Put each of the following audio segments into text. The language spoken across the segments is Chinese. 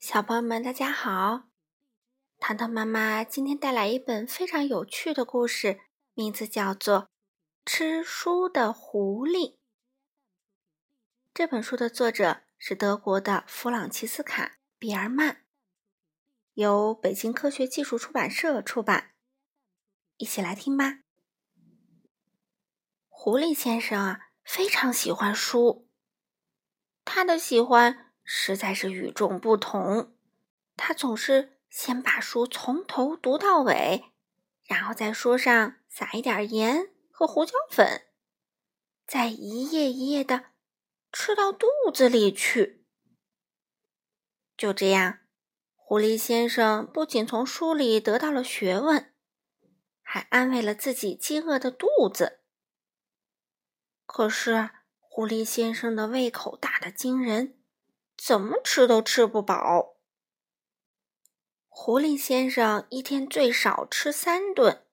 小朋友们，大家好！糖糖妈妈今天带来一本非常有趣的故事，名字叫做《吃书的狐狸》。这本书的作者是德国的弗朗齐斯卡·比尔曼，由北京科学技术出版社出版。一起来听吧。狐狸先生啊，非常喜欢书，他的喜欢。实在是与众不同。他总是先把书从头读到尾，然后在书上撒一点盐和胡椒粉，再一页一页的吃到肚子里去。就这样，狐狸先生不仅从书里得到了学问，还安慰了自己饥饿的肚子。可是，狐狸先生的胃口大得惊人。怎么吃都吃不饱。狐狸先生一天最少吃三顿，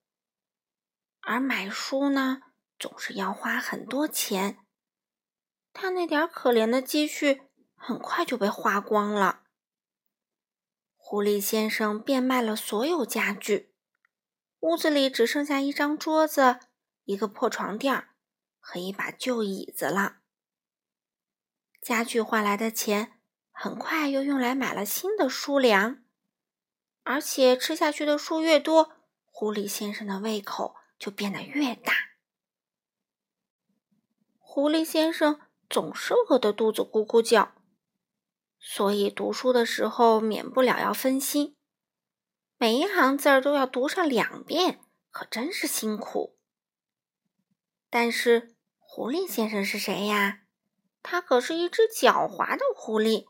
而买书呢，总是要花很多钱。他那点可怜的积蓄很快就被花光了。狐狸先生变卖了所有家具，屋子里只剩下一张桌子、一个破床垫和一把旧椅子了。家具换来的钱。很快又用来买了新的书粮，而且吃下去的书越多，狐狸先生的胃口就变得越大。狐狸先生总是饿得肚子咕咕叫，所以读书的时候免不了要分心，每一行字儿都要读上两遍，可真是辛苦。但是狐狸先生是谁呀？他可是一只狡猾的狐狸。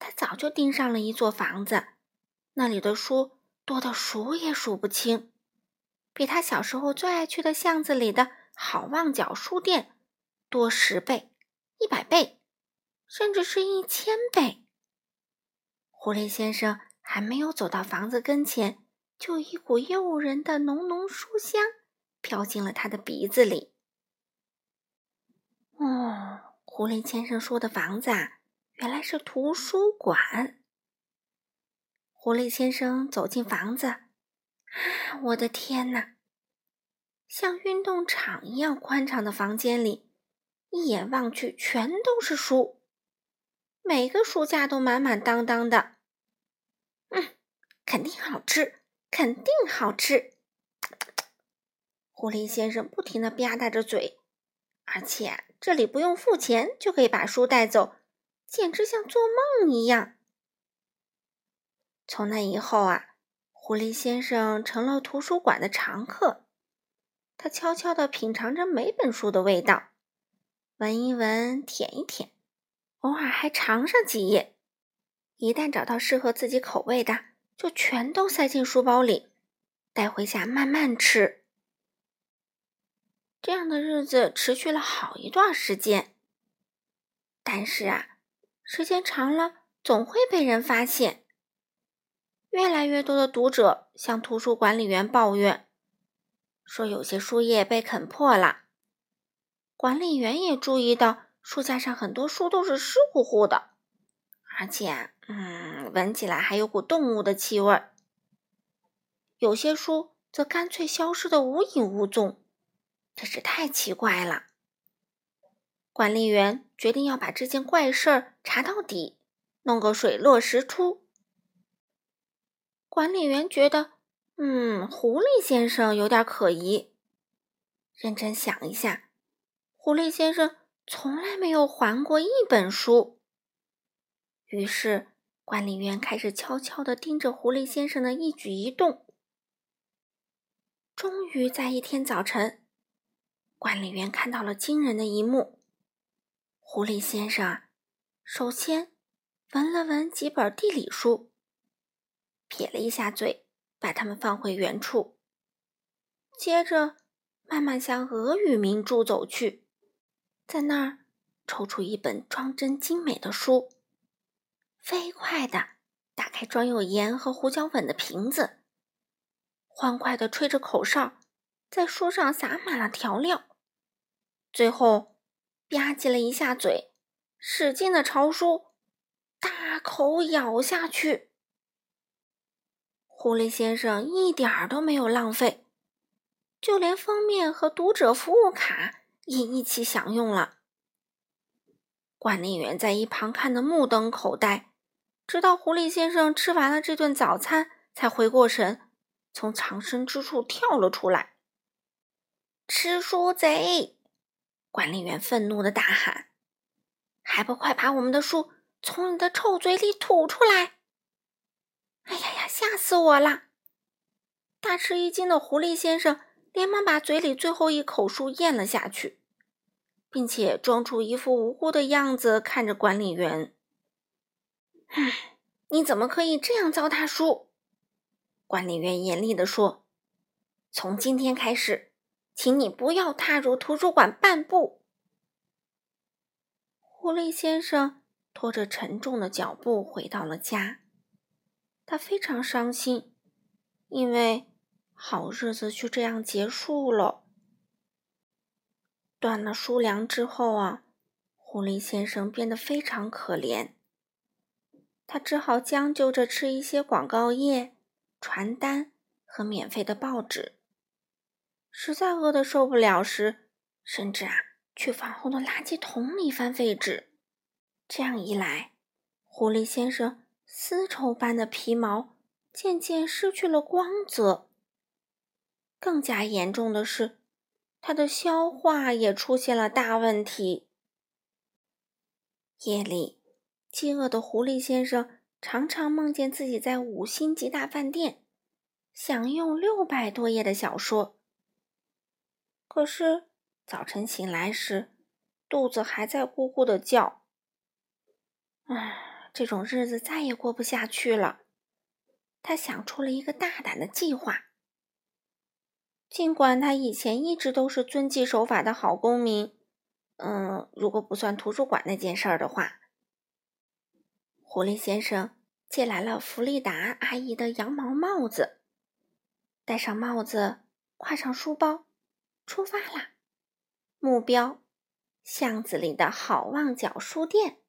他早就盯上了一座房子，那里的书多得数也数不清，比他小时候最爱去的巷子里的好望角书店多十倍、一百倍，甚至是一千倍。狐狸先生还没有走到房子跟前，就一股诱人的浓浓书香飘进了他的鼻子里。哦，狐狸先生说的房子啊。原来是图书馆。狐狸先生走进房子，啊，我的天哪！像运动场一样宽敞的房间里，一眼望去全都是书，每个书架都满满当当的。嗯，肯定好吃，肯定好吃！狐狸先生不停的吧嗒着嘴，而且这里不用付钱就可以把书带走。简直像做梦一样。从那以后啊，狐狸先生成了图书馆的常客。他悄悄地品尝着每本书的味道，闻一闻，舔一舔，偶尔还尝上几页。一旦找到适合自己口味的，就全都塞进书包里，带回家慢慢吃。这样的日子持续了好一段时间。但是啊。时间长了，总会被人发现。越来越多的读者向图书管理员抱怨，说有些书页被啃破了。管理员也注意到书架上很多书都是湿乎乎的，而且，嗯，闻起来还有股动物的气味。有些书则干脆消失的无影无踪，真是太奇怪了。管理员决定要把这件怪事儿查到底，弄个水落石出。管理员觉得，嗯，狐狸先生有点可疑。认真想一下，狐狸先生从来没有还过一本书。于是，管理员开始悄悄地盯着狐狸先生的一举一动。终于在一天早晨，管理员看到了惊人的一幕。狐狸先生首先闻了闻几本地理书，撇了一下嘴，把它们放回原处。接着慢慢向俄语名著走去，在那儿抽出一本装帧精美的书，飞快地打开装有盐和胡椒粉的瓶子，欢快地吹着口哨，在书上撒满了调料，最后。吧唧了一下嘴，使劲的朝书大口咬下去。狐狸先生一点儿都没有浪费，就连封面和读者服务卡也一起享用了。管理员在一旁看得目瞪口呆，直到狐狸先生吃完了这顿早餐，才回过神，从藏身之处跳了出来。吃书贼！管理员愤怒的大喊：“还不快把我们的书从你的臭嘴里吐出来！”哎呀呀，吓死我了！大吃一惊的狐狸先生连忙把嘴里最后一口书咽了下去，并且装出一副无辜的样子看着管理员。“唉，你怎么可以这样糟蹋书？”管理员严厉地说，“从今天开始。”请你不要踏入图书馆半步。狐狸先生拖着沉重的脚步回到了家，他非常伤心，因为好日子就这样结束了。断了书粮之后啊，狐狸先生变得非常可怜，他只好将就着吃一些广告页、传单和免费的报纸。实在饿得受不了时，甚至啊，去房后的垃圾桶里翻废纸。这样一来，狐狸先生丝绸般的皮毛渐渐失去了光泽。更加严重的是，他的消化也出现了大问题。夜里，饥饿的狐狸先生常常梦见自己在五星级大饭店享用六百多页的小说。可是早晨醒来时，肚子还在咕咕的叫。唉，这种日子再也过不下去了。他想出了一个大胆的计划。尽管他以前一直都是遵纪守法的好公民，嗯，如果不算图书馆那件事儿的话，狐狸先生借来了弗利达阿姨的羊毛帽子，戴上帽子，挎上书包。出发啦！目标：巷子里的好望角书店。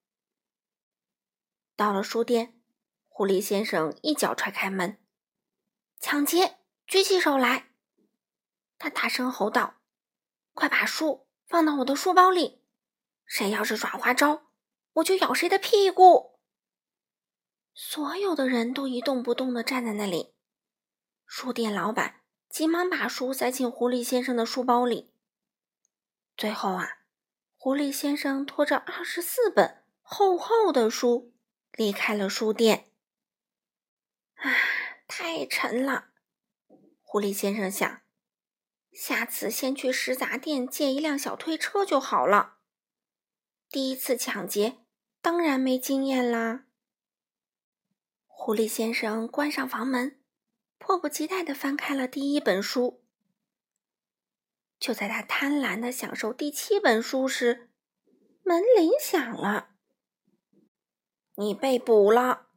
到了书店，狐狸先生一脚踹开门，抢劫！举起手来！他大声吼道：“快把书放到我的书包里！谁要是耍花招，我就咬谁的屁股！”所有的人都一动不动的站在那里。书店老板。急忙把书塞进狐狸先生的书包里。最后啊，狐狸先生拖着二十四本厚厚的书离开了书店。啊，太沉了！狐狸先生想，下次先去食杂店借一辆小推车就好了。第一次抢劫，当然没经验啦。狐狸先生关上房门。迫不及待地翻开了第一本书。就在他贪婪地享受第七本书时，门铃响了。“你被捕了。”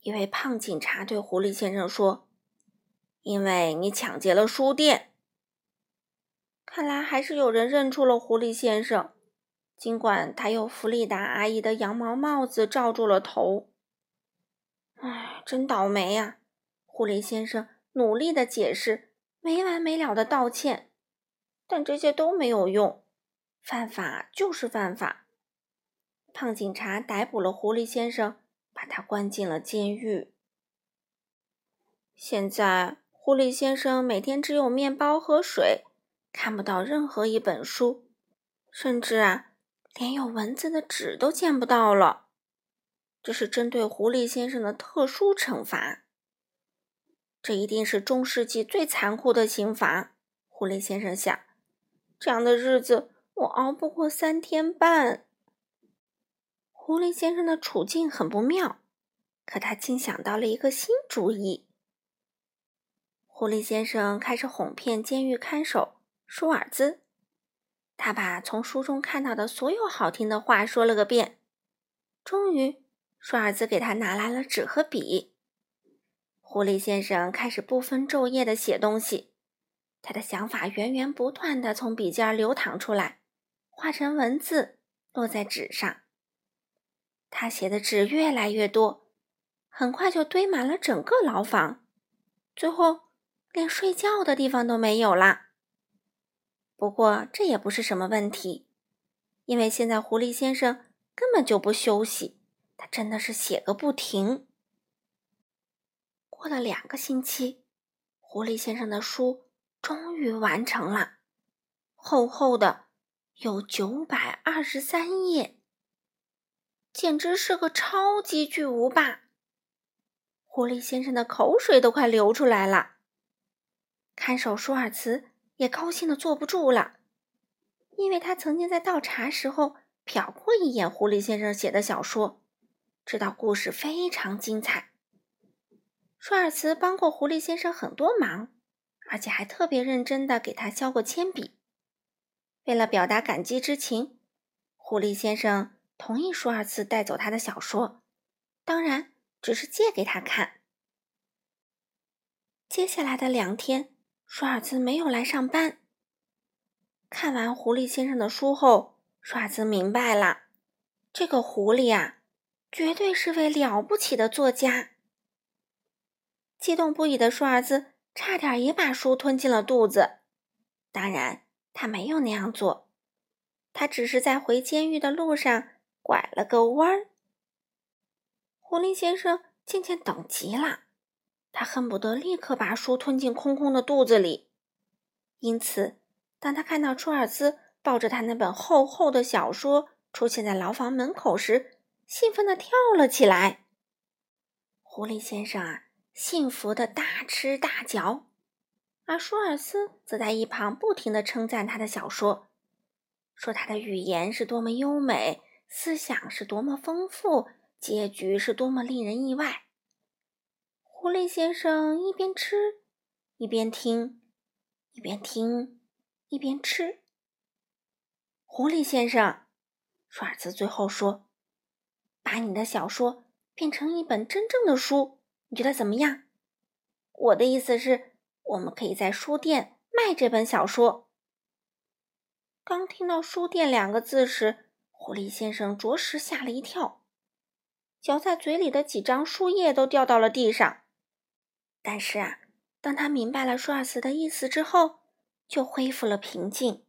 一位胖警察对狐狸先生说，“因为你抢劫了书店。”看来还是有人认出了狐狸先生，尽管他用弗利达阿姨的羊毛帽子罩住了头。唉，真倒霉呀！狐狸先生努力的解释，没完没了的道歉，但这些都没有用。犯法就是犯法。胖警察逮捕了狐狸先生，把他关进了监狱。现在，狐狸先生每天只有面包和水，看不到任何一本书，甚至啊，连有文字的纸都见不到了。这是针对狐狸先生的特殊惩罚。这一定是中世纪最残酷的刑罚，狐狸先生想。这样的日子我熬不过三天半。狐狸先生的处境很不妙，可他竟想到了一个新主意。狐狸先生开始哄骗监狱看守舒尔兹，他把从书中看到的所有好听的话说了个遍。终于，舒尔兹给他拿来了纸和笔。狐狸先生开始不分昼夜的写东西，他的想法源源不断的从笔尖流淌出来，化成文字落在纸上。他写的纸越来越多，很快就堆满了整个牢房，最后连睡觉的地方都没有了。不过这也不是什么问题，因为现在狐狸先生根本就不休息，他真的是写个不停。过了两个星期，狐狸先生的书终于完成了，厚厚的有九百二十三页。简直是个超级巨无霸！狐狸先生的口水都快流出来了。看守舒尔茨也高兴的坐不住了，因为他曾经在倒茶时候瞟过一眼狐狸先生写的小说，知道故事非常精彩。舒尔茨帮过狐狸先生很多忙，而且还特别认真的给他削过铅笔。为了表达感激之情，狐狸先生。同意舒尔茨带走他的小说，当然只是借给他看。接下来的两天，舒尔茨没有来上班。看完狐狸先生的书后，舒尔茨明白了，这个狐狸啊，绝对是位了不起的作家。激动不已的舒尔茨差点也把书吞进了肚子，当然他没有那样做，他只是在回监狱的路上。拐了个弯儿，狐狸先生渐渐等急了，他恨不得立刻把书吞进空空的肚子里。因此，当他看到舒尔兹抱着他那本厚厚的小说出现在牢房门口时，兴奋地跳了起来。狐狸先生啊，幸福的大吃大嚼，而舒尔斯则在一旁不停的称赞他的小说，说他的语言是多么优美。思想是多么丰富，结局是多么令人意外。狐狸先生一边吃，一边听，一边听，一边吃。狐狸先生，舒尔茨最后说：“把你的小说变成一本真正的书，你觉得怎么样？”我的意思是，我们可以在书店卖这本小说。刚听到“书店”两个字时，狐狸先生着实吓了一跳，嚼在嘴里的几张书页都掉到了地上。但是啊，当他明白了舒尔茨的意思之后，就恢复了平静。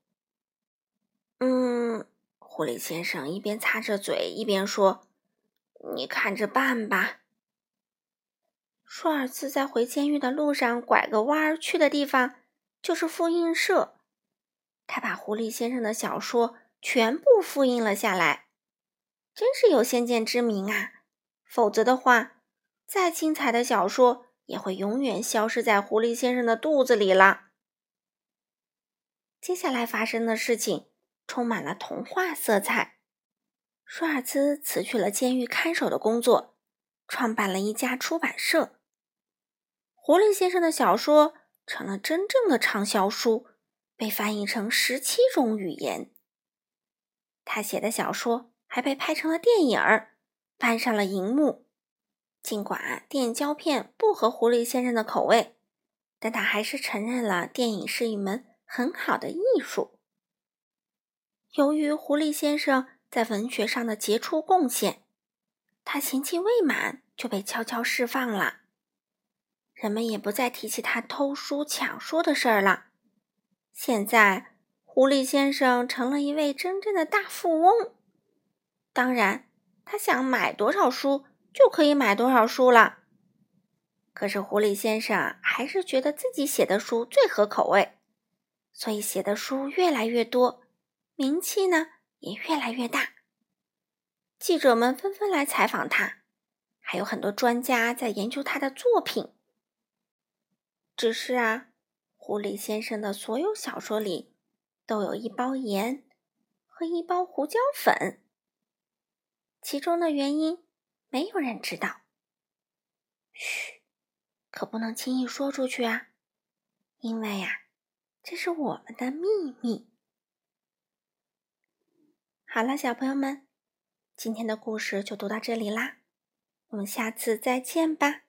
嗯，狐狸先生一边擦着嘴一边说：“你看着办吧。”舒尔茨在回监狱的路上拐个弯儿去的地方就是复印社，他把狐狸先生的小说。全部复印了下来，真是有先见之明啊！否则的话，再精彩的小说也会永远消失在狐狸先生的肚子里了。接下来发生的事情充满了童话色彩。舒尔茨辞去了监狱看守的工作，创办了一家出版社。狐狸先生的小说成了真正的畅销书，被翻译成十七种语言。他写的小说还被拍成了电影儿，搬上了荧幕。尽管电影胶片不合狐狸先生的口味，但他还是承认了电影是一门很好的艺术。由于狐狸先生在文学上的杰出贡献，他刑期未满就被悄悄释放了。人们也不再提起他偷书抢书的事儿了。现在。狐狸先生成了一位真正的大富翁，当然，他想买多少书就可以买多少书了。可是，狐狸先生还是觉得自己写的书最合口味，所以写的书越来越多，名气呢也越来越大。记者们纷纷来采访他，还有很多专家在研究他的作品。只是啊，狐狸先生的所有小说里。都有一包盐和一包胡椒粉，其中的原因没有人知道。嘘，可不能轻易说出去啊，因为呀，这是我们的秘密。好了，小朋友们，今天的故事就读到这里啦，我们下次再见吧。